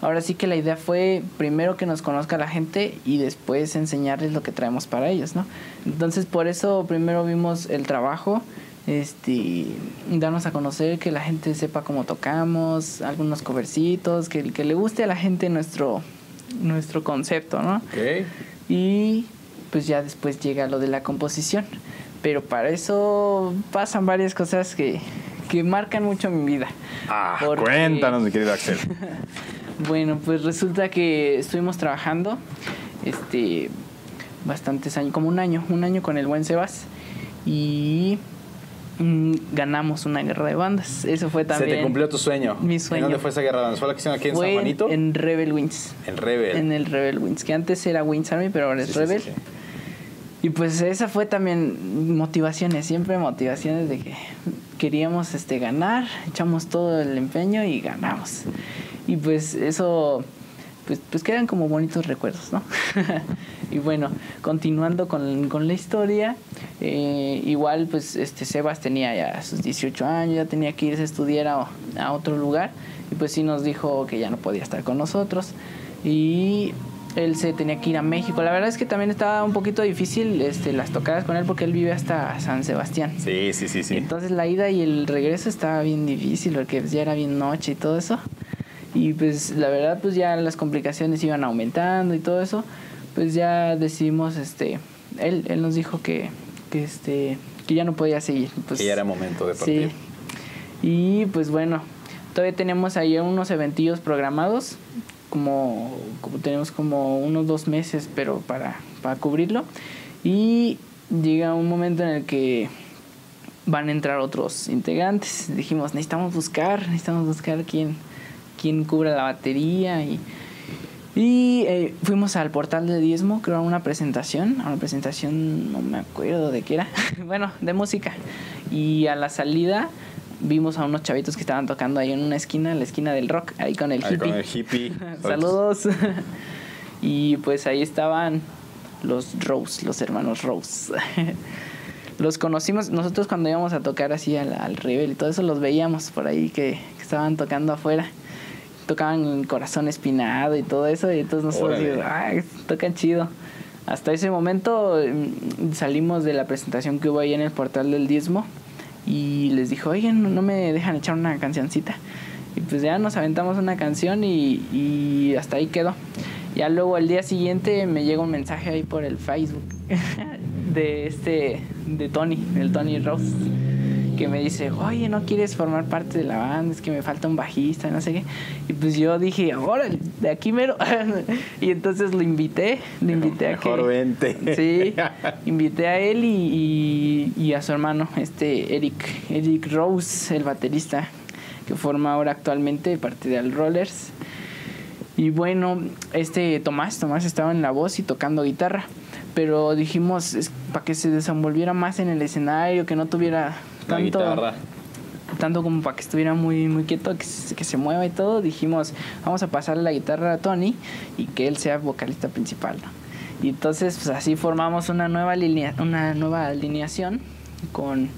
ahora sí que la idea fue primero que nos conozca la gente y después enseñarles lo que traemos para ellos, ¿no? Entonces por eso primero vimos el trabajo este, darnos a conocer, que la gente sepa cómo tocamos, algunos covercitos, que, que le guste a la gente nuestro, nuestro concepto, ¿no? Y pues ya después llega lo de la composición. Pero para eso pasan varias cosas que, que marcan mucho mi vida. Ah, cuéntanos, mi querido Axel. bueno, pues resulta que estuvimos trabajando este bastantes años, como un año, un año con el buen Sebas. Y Mm, ganamos una guerra de bandas. Eso fue también. Se te cumplió tu sueño. Mi sueño. ¿En dónde fue esa guerra de bandas? ¿Fue la que hicieron aquí en San Juanito? En Rebel Wings. En Rebel. En el Rebel Wings, que antes era Wings Army, pero ahora es Rebel. y pues esa fue también motivaciones, siempre motivaciones de que queríamos este ganar, echamos todo el empeño y ganamos. Y pues eso pues, pues quedan como bonitos recuerdos, ¿no? y bueno, continuando con, con la historia, eh, igual pues este Sebas tenía ya sus 18 años, ya tenía que irse a estudiar a, otro lugar y pues sí nos dijo que ya no podía estar con nosotros y él se tenía que ir a México. La verdad es que también estaba un poquito difícil este, las tocadas con él porque él vive hasta San Sebastián. Sí, sí, sí, sí. Entonces la ida y el regreso estaba bien difícil porque ya era bien noche y todo eso. Y pues la verdad pues ya las complicaciones iban aumentando y todo eso. Pues ya decidimos, este, él, él nos dijo que, que este, que ya no podía seguir. Pues, que ya era momento de partir. Sí. Y pues bueno, todavía tenemos ahí unos eventillos programados, como, como tenemos como unos dos meses, pero para, para cubrirlo. Y llega un momento en el que van a entrar otros integrantes. Dijimos, necesitamos buscar, necesitamos buscar quién, quién cubra la batería y... Y eh, fuimos al portal de Diezmo, creo, a una presentación, a una presentación, no me acuerdo de qué era, bueno, de música. Y a la salida vimos a unos chavitos que estaban tocando ahí en una esquina, en la esquina del rock, ahí con el Ahí hippie. con el hippie. Saludos. y pues ahí estaban los Rose, los hermanos Rose. los conocimos, nosotros cuando íbamos a tocar así al, al Rebel y todo eso, los veíamos por ahí que, que estaban tocando afuera. Tocaban corazón espinado y todo eso, y entonces nosotros digo, ay, tocan chido. Hasta ese momento mm, salimos de la presentación que hubo ahí en el portal del diezmo y les dijo, oigan, no- no me dejan echar una cancioncita. Y pues ya nos aventamos una canción y, y hasta ahí quedó. Ya luego al día siguiente me llega un mensaje ahí por el Facebook de este, de Tony, el Tony Rose, que me dice, oye, ¿no quieres formar parte de la banda? Es que me falta un bajista, no sé qué. Y pues yo dije, órale, de aquí mero. y entonces lo invité, lo invité a que... Mejor vente. Sí, invité a él y, y- y a su hermano, este Eric, Eric Rose, el baterista, que forma ahora actualmente parte de Al Rollers. Y bueno, este Tomás, Tomás estaba en la voz y tocando guitarra, pero dijimos para que se desenvolviera más en el escenario, que no tuviera tanto guitarra. tanto como para que estuviera muy muy quieto, que se, que se mueva y todo, dijimos, vamos a pasarle la guitarra a Tony y que él sea vocalista principal. ¿no? Y entonces pues así formamos una nueva línea, una nueva alineación con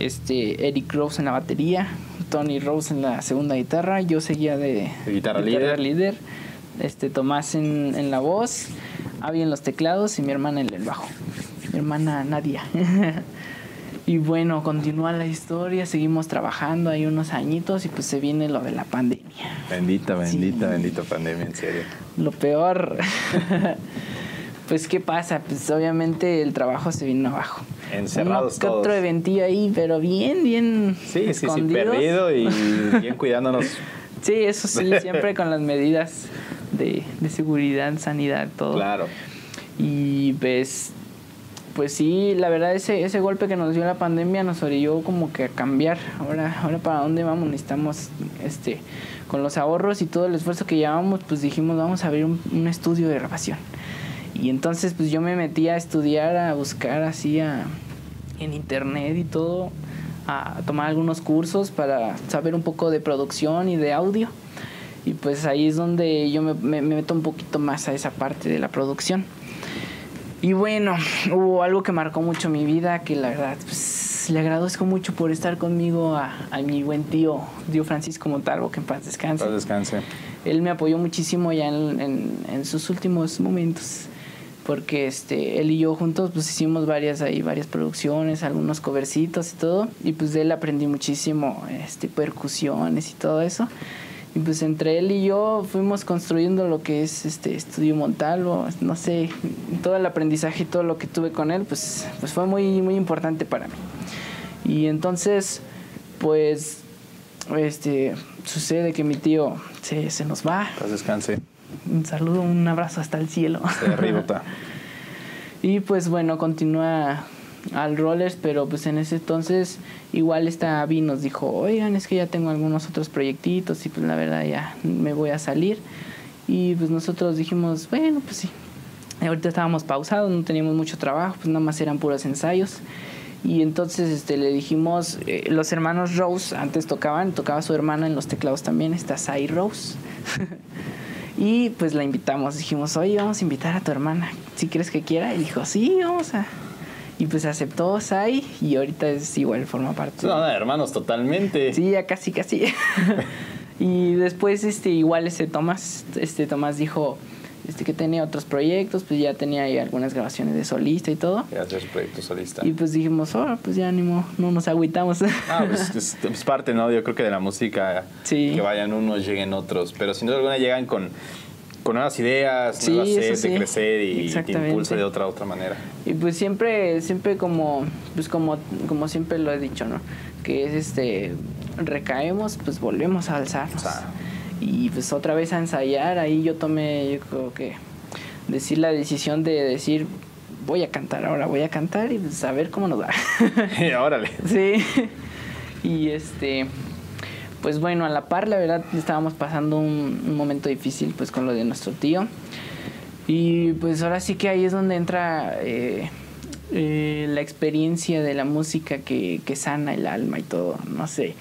este Eric Rose en la batería, Tony Rose en la segunda guitarra, yo seguía de, De guitarra líder. líder, este Tomás en, en la voz, Avi en los teclados y mi hermana en el bajo. Mi hermana Nadia. y bueno, continúa la historia, seguimos trabajando ahí unos añitos y pues se viene lo de la pandemia. Bendita, bendita, Sí. bendita pandemia, en serio. Lo peor. pues qué pasa, pues obviamente el trabajo se vino abajo. Encerrados Uno todos. otro eventillo ahí, pero bien, bien Sí, sí, sí, escondidos. perdido y bien cuidándonos. Sí, eso sí, siempre con las medidas de, de seguridad, sanidad, todo. Claro. Y pues, pues sí, la verdad ese, ese golpe que nos dio la pandemia nos orilló como que a cambiar. Ahora, ahora para dónde vamos, necesitamos, este, con los ahorros y todo el esfuerzo que llevamos, pues dijimos vamos a abrir un, un estudio de grabación. Y entonces pues yo me metí a estudiar, a buscar así a, en internet y todo, a tomar algunos cursos para saber un poco de producción y de audio. Y pues ahí es donde yo me- me meto un poquito más a esa parte de la producción. Y bueno, hubo algo que marcó mucho mi vida, que la verdad, pues, le agradezco mucho por estar conmigo a, a mi buen tío, tío Francisco Montalvo, que en paz descanse. Paz descanse. Él me apoyó muchísimo ya en, en- en sus últimos momentos. Porque este, él y yo juntos pues hicimos varias ahí, varias producciones, algunos covercitos y todo. Y pues de él aprendí muchísimo este, percusiones y todo eso. Y pues entre él y yo fuimos construyendo lo que es este Estudio Montalvo, no sé, todo el aprendizaje y todo lo que tuve con él, pues, pues fue muy, muy importante para mí. Y entonces, pues, este, sucede que mi tío se, se nos va. Paz descanse. Un saludo, un abrazo hasta el cielo. De. Y pues bueno, continúa al Rollers, pero pues en ese entonces igual esta Abby nos dijo, oigan, es que ya tengo algunos otros proyectitos y pues la verdad ya me voy a salir. Y pues nosotros dijimos, bueno, pues sí. Ahorita estábamos pausados, no teníamos mucho trabajo, pues nada más eran puros ensayos. Y entonces este, le dijimos, eh, los hermanos Rose antes tocaban, tocaba su hermana en los teclados también, está Sai Rose. Y pues la invitamos, dijimos, oye, vamos a invitar a tu hermana, si crees que quiera. Y dijo, sí, vamos a. Y pues aceptó Sai y ahorita es igual, forma parte. No, no, hermanos, totalmente. Sí, ya casi, casi. y después, este, igual ese Tomás, este Tomás dijo este, que tenía otros proyectos, pues ya tenía ahí algunas grabaciones de solista y todo. Gracias, proyecto solista. Y pues dijimos, oh, pues ya ánimo, no nos agüitamos. Ah, pues es, es parte, ¿no? Yo creo que de la música Sí. que vayan unos, lleguen otros. Pero sin duda alguna llegan con, con nuevas ideas, Sí, nuevas sed de crecer y te impulsa de otra otra manera. Y pues siempre, siempre como, pues como, como siempre lo he dicho, ¿no? Que es este, recaemos, pues volvemos a alzarnos. O sea. y pues otra vez a ensayar, ahí yo tomé, yo creo que, decir la decisión de decir, voy a cantar ahora, voy a cantar y pues a ver cómo nos va. Órale. Sí. Y este, pues bueno, a la par, la verdad, estábamos pasando un, momento difícil, pues con lo de nuestro tío. Y pues ahora sí que ahí es donde entra eh, eh, la experiencia de la música que, que sana el alma y todo, no sé.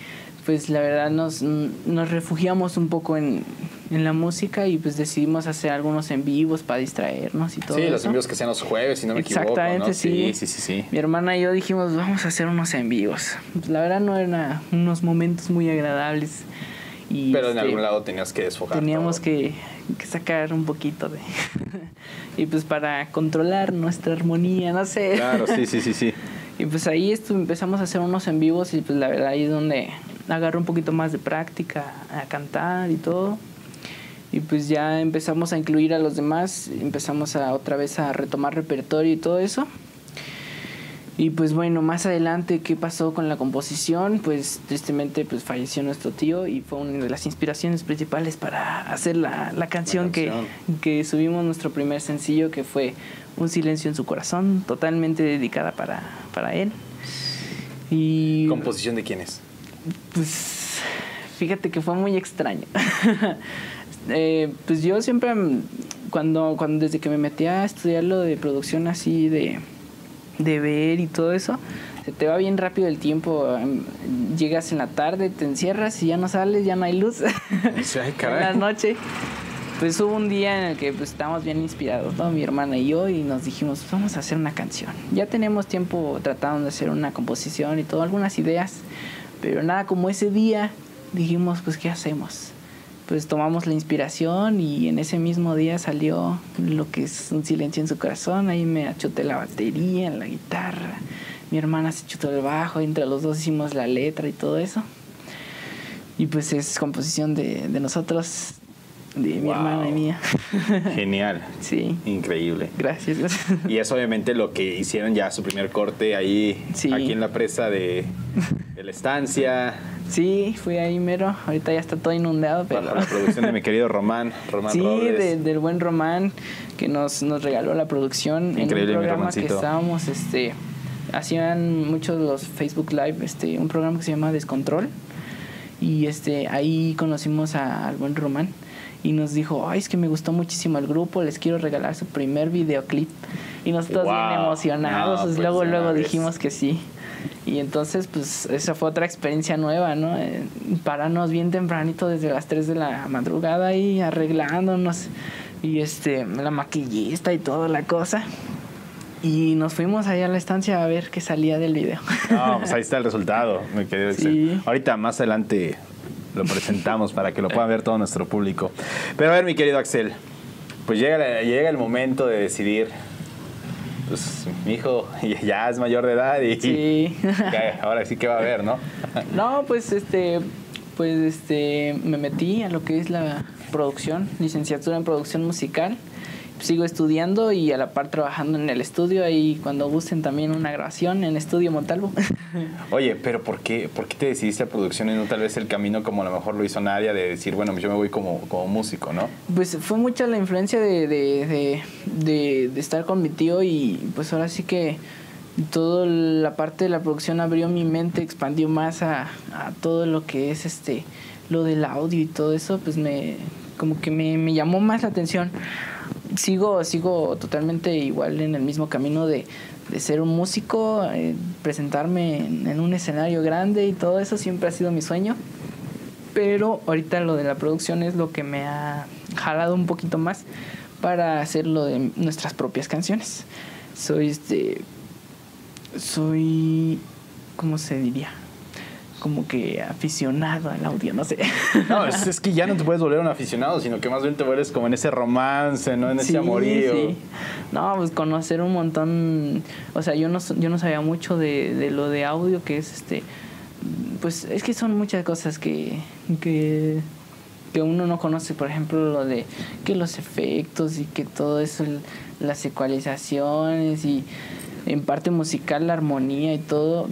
Pues la verdad nos, nos refugiamos un poco en, en la música y pues decidimos hacer algunos en vivos para distraernos y todo Sí, eso. los envíos que sean los jueves, si no me equivoco. Exactamente, ¿no? sí. Sí, sí, sí. sí. Mi hermana y yo dijimos, vamos a hacer unos en vivos. Pues, la verdad no eran unos momentos muy agradables. Y Pero en este, algún lado tenías que desfogar. teníamos que, que sacar un poquito de... y pues para controlar nuestra armonía, no sé. Claro, sí, sí, sí, sí. Y pues ahí estu- empezamos a hacer unos en vivos y pues la verdad ahí es donde agarré un poquito más de práctica a cantar y todo. Y pues ya empezamos a incluir a los demás, empezamos a otra vez a retomar repertorio y todo eso. Y pues bueno, más adelante, ¿qué pasó con la composición? Pues tristemente pues falleció nuestro tío y fue una de las inspiraciones principales para hacer la, la canción, que, canción. que subimos nuestro primer sencillo, que fue Un silencio en su corazón, totalmente dedicada para, para él. Y ¿Composición de quién es? pues fíjate que fue muy extraño. Eh, pues yo siempre, mm, cuando, cuando desde que me metí a estudiar lo de producción así, de, de ver y todo eso, se te va bien rápido el tiempo. em, Llegas en la tarde, te encierras y ya no sales, ya no hay luz. Sí, en la noche. Pues hubo un día en el que pues, estábamos bien inspirados, ¿no? mi hermana y yo, y nos dijimos, vamos a hacer una canción. Ya tenemos tiempo tratando de hacer una composición y todo, algunas ideas, pero nada como ese día dijimos, pues, ¿qué hacemos? Pues tomamos la inspiración y en ese mismo día salió lo que es un silencio en su corazón. Ahí me achoté la batería, la guitarra. Mi hermana se chutó el bajo. Entre los dos hicimos la letra y todo eso. Y pues es composición de, de nosotros, de mi hermana y mía. Genial. sí, Increíble. gracias. gracias. Y es obviamente lo que hicieron ya su primer corte ahí, Sí. aquí en la presa de, de la estancia, Sí, fui ahí mero. Ahorita ya está todo inundado, pero... bajo la producción de mi querido Román, Román Sí, de- del buen Román que nos, nos regaló la producción Increíble, en un programa que estábamos, este, hacían muchos los Facebook Live, este, un programa que se llama Descontrol y este, ahí conocimos a- al buen Román y nos dijo, ay, es que me gustó muchísimo el grupo, les quiero regalar su primer videoclip y nosotros bien emocionados, No, pues, pues, luego una luego dijimos que sí. Y entonces, pues, esa fue otra experiencia nueva, ¿no? Eh, pararnos bien tempranito desde las 3 de la madrugada y arreglándonos. Y este, la maquillista y toda la cosa. Y nos fuimos allá a la estancia a ver qué salía del video. No, pues ahí está el resultado, querido Sí. Ahorita más adelante lo presentamos para que lo pueda ver todo nuestro público. Pero a ver, mi querido Axel, pues llega, llega el momento de decidir. Pues mi hijo ya es mayor de edad y Sí. ahora sí que va a ver, ¿no? No, pues este, pues este, me metí a lo que es la producción, licenciatura en producción musical. Sigo estudiando y a la par trabajando en el estudio. Ahí cuando gusten también una grabación en Estudio Montalvo. Oye, pero ¿por qué, ¿por qué te decidiste a producción y no tal vez el camino como a lo mejor lo hizo Nadia de decir, bueno, yo me voy como, como músico, ¿no? Pues fue mucha la influencia de, de, de, de- de estar con mi tío y pues ahora sí que toda la parte de la producción abrió mi mente, expandió más a, a todo lo que es este lo del audio y todo eso, pues me como que me, me llamó más la atención. Sigo, sigo totalmente igual en el mismo camino de, de ser un músico, eh, presentarme en, en un escenario grande y todo eso siempre ha sido mi sueño. Pero ahorita lo de la producción es lo que me ha jalado un poquito más para hacer lo de nuestras propias canciones. Soy este. Soy. ¿Cómo se diría? Como que aficionado al audio, no sé. No, es, es que ya no te puedes volver un aficionado, sino que más bien te vuelves como en ese romance, ¿no? En ese amorío. sí. No, pues conocer un montón. O sea, yo no, yo no sabía mucho de, de lo de audio, que es este. Pues es que son muchas cosas que. que que uno no conoce, por ejemplo, lo de que los efectos y que todo eso, las ecualizaciones y en parte musical la armonía y todo,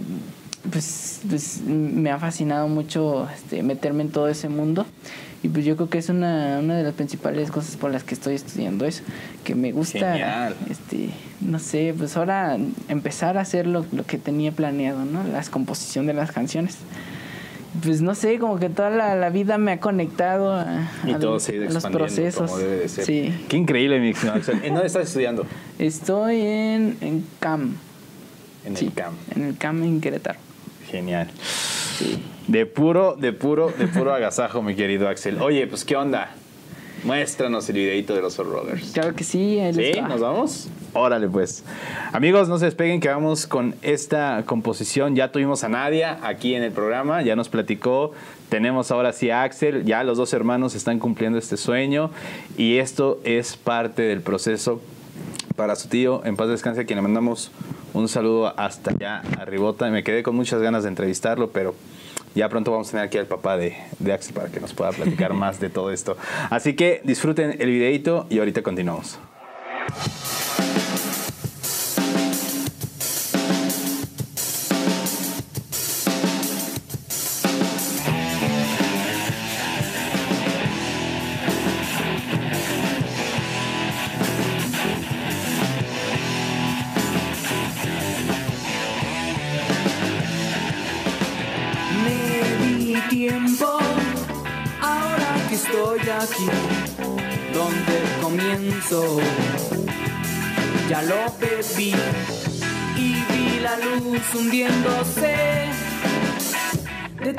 pues, pues me ha fascinado mucho este, meterme en todo ese mundo. Y pues yo creo que es una, una de las principales cosas por las que estoy estudiando eso, que me gusta, este, no sé, pues ahora empezar a hacer lo, lo que tenía planeado, ¿no? La composición de las canciones pues no sé, como que toda la, vida me ha conectado a, los procesos. Como debe de ser. Sí. Qué increíble, mi ¿En dónde estás estudiando? Estoy en, en CAM. En el CAM. En el CAM en Querétaro. Genial. Sí. De puro, de puro, de puro agasajo, mi querido Axel. Oye, pues, ¿qué onda? Muéstranos el videito de los Rollers. Claro que sí. ¿Sí? ¿Nos vamos? Órale, pues. Amigos, no se despeguen que vamos con esta composición. Ya tuvimos a Nadia aquí en el programa, ya nos platicó. Tenemos ahora sí a Axel, ya los dos hermanos están cumpliendo este sueño y esto es parte del proceso para su tío, en paz descanse, a quien le mandamos un saludo hasta allá arribota. Me quedé con muchas ganas de entrevistarlo, pero ya pronto vamos a tener aquí al papá de, de Axel para que nos pueda platicar más de todo esto. Así que disfruten el videito y ahorita continuamos.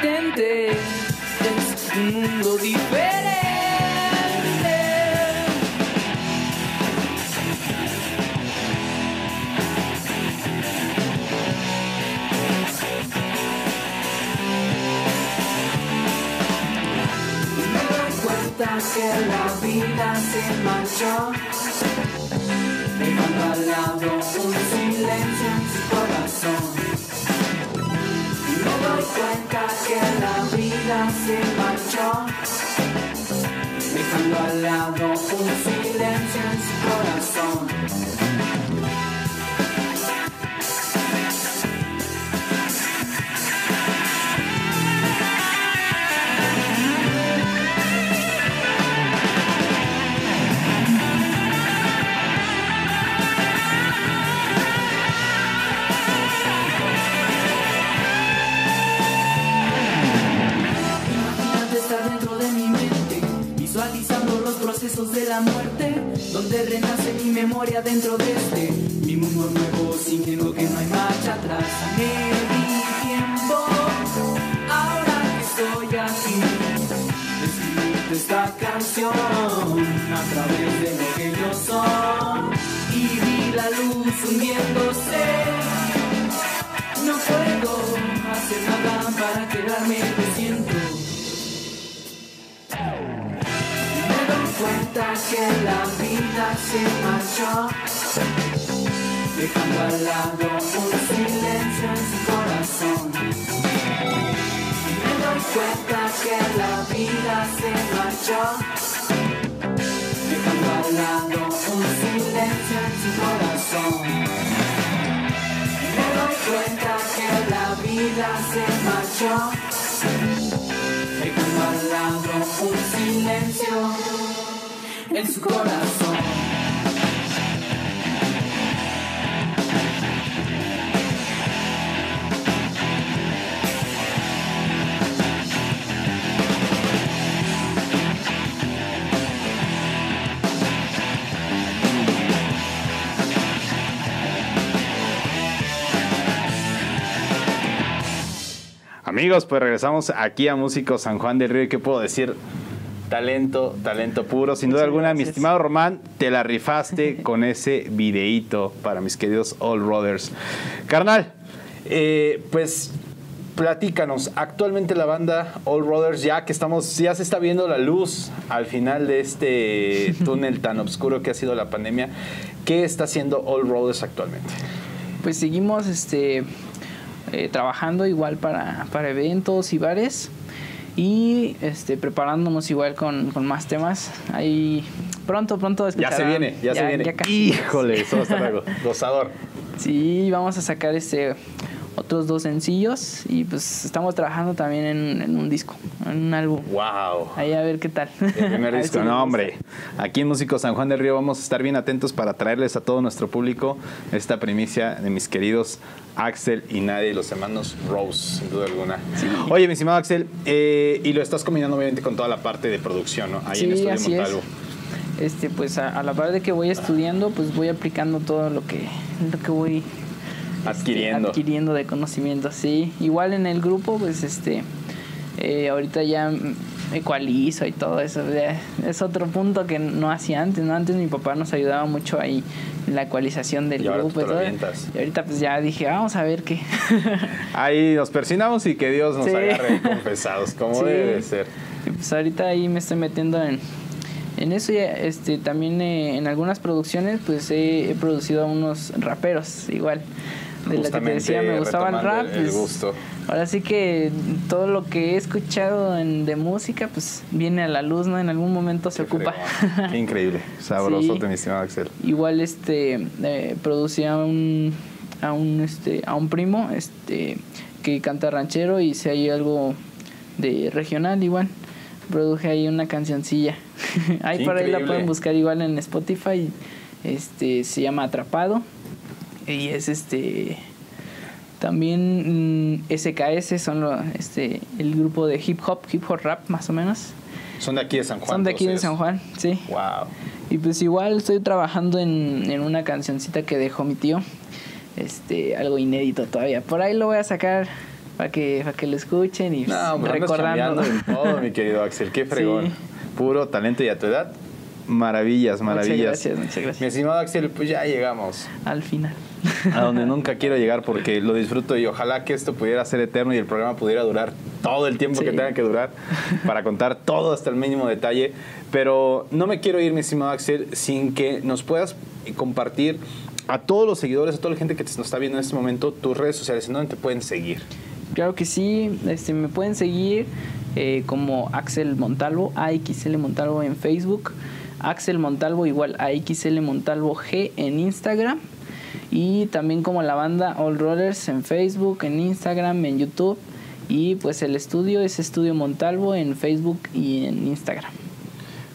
Detente, es un mundo diferente. que la vida se marchó, que la vida se marchó, dejando al lado un silencio en su corazón. De la muerte, donde renace mi memoria dentro de este, mi mundo nuevo, sintiendo que no hay marcha atrás. Me di tiempo, ahora que estoy aquí, escribirte esta canción a través de lo que yo soy y vi la luz hundiéndose. No puedo hacer nada para quedarme, lo que la vida se marchó, dejando al lado un silencio en su corazón. Me doy cuenta que la vida se marchó, dejando al lado un silencio en su corazón. Me doy cuenta que la vida se marchó, dejando al lado un silencio corazón. Amigos, pues regresamos aquí a Músicos San Juan del Río. ¿Qué puedo decir? Talento, talento puro. Sin duda alguna, mi estimado Román, te la rifaste con ese videíto para mis queridos All Brothers. Carnal, eh, pues platícanos, actualmente la banda All Brothers, ya que estamos, ya se está viendo la luz al final de este túnel tan oscuro que ha sido la pandemia, ¿qué está haciendo All Brothers actualmente? Pues seguimos este, eh, trabajando igual para, para eventos y bares. Y este preparándonos igual con, con más temas. Ahí pronto, pronto Ya se viene, ya, se viene. Híjole, eso va a estar gozador. Sí, vamos a sacar este otros dos sencillos y pues estamos trabajando también en, un disco, en un álbum. ¡Wow! Ahí a ver qué tal. El primer disco, no hombre. Aquí en Músico San Juan del Río vamos a estar bien atentos para traerles a todo nuestro público esta primicia de mis queridos Axel y Nadie, los hermanos Rose, sin duda alguna. Oye, mi estimado Axel, eh, y lo estás combinando obviamente con toda la parte de producción, ¿no? Ahí en Estudio así Montalvo. Este, pues a, a, la par de que voy estudiando, pues voy aplicando todo lo que, lo que voy adquiriendo. adquiriendo de conocimiento, sí. Igual en el grupo, pues este, eh, ahorita ya ecualizo y todo eso. Es otro punto que no hacía antes, ¿no? Antes mi papá nos ayudaba mucho ahí en la ecualización del grupo y todo. Y ahorita pues ya dije, vamos a ver qué. ahí nos persinamos y que Dios nos agarre confesados, como debe ser. Y pues ahorita ahí me estoy metiendo en, en eso ya, este, también eh, en algunas producciones pues he, he, producido a unos raperos igual de la que te decía, me gustaba el rap. pues, Ahora sí que todo lo que he escuchado en, de música, pues viene a la luz, ¿no? En algún momento se ocupa. Qué increíble, sabroso, mi estimado Axel. Igual este eh, producía a un, a un este a un primo este que canta ranchero y si hay algo de regional igual produje ahí una cancioncilla ahí por ahí la pueden buscar igual en Spotify este se llama Atrapado y es este también SKS mm, son lo, este el grupo de hip hop, hip hop rap más o menos. Son de aquí de San Juan. Son de aquí de San Juan, sí. Wow. Y pues igual estoy trabajando en, en una cancioncita que dejó mi tío. Este, algo inédito todavía. Por ahí lo voy a sacar para que, para que lo escuchen y no, recordando. en todo, mi querido Axel. Qué fregón. Puro talento y a tu edad. Maravillas, maravillas. Muchas gracias, muchas gracias. Mi estimado Axel, pues ya llegamos. Al final a donde nunca quiero llegar porque lo disfruto y ojalá que esto pudiera ser eterno y el programa pudiera durar todo el tiempo que tenga que durar para contar todo hasta el mínimo detalle. Pero no me quiero ir, mi estimado Axel, sin que nos puedas compartir a todos los seguidores, a toda la gente que nos está viendo en este momento, tus redes sociales, ¿en dónde te pueden seguir? Claro que sí, este, me pueden seguir eh, como Axel Montalvo, AXL Montalvo en Facebook, Axel Montalvo igual AXL Montalvo G en Instagram y también como la banda All Rollers en Facebook, en Instagram, en YouTube y pues el estudio es Estudio Montalvo en Facebook y en Instagram.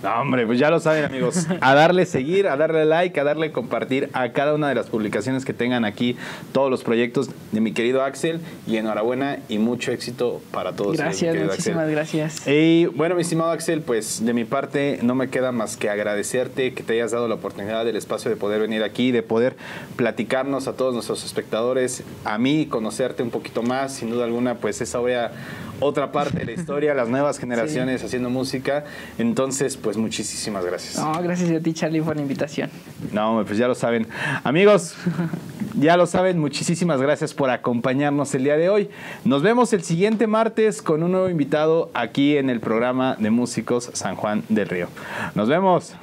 No, hombre, pues ya lo saben amigos, a darle seguir, a darle like, a darle compartir a cada una de las publicaciones que tengan aquí, todos los proyectos de mi querido Axel y enhorabuena y mucho éxito para todos. Gracias, muchísimas gracias. Y bueno, mi estimado Axel, pues de mi parte no me queda más que agradecerte que te hayas dado la oportunidad del espacio de poder venir aquí, de poder platicarnos a todos nuestros espectadores, a mí, conocerte un poquito más, sin duda alguna, pues esa voy a otra parte de la historia, las nuevas generaciones haciendo música. Entonces, pues muchísimas gracias. No, gracias a ti, Charlie, por la invitación. No, pues ya lo saben. Amigos, ya lo saben, muchísimas gracias por acompañarnos el día de hoy. Nos vemos el siguiente martes con un nuevo invitado aquí en el programa de Músicos San Juan del Río. Nos vemos.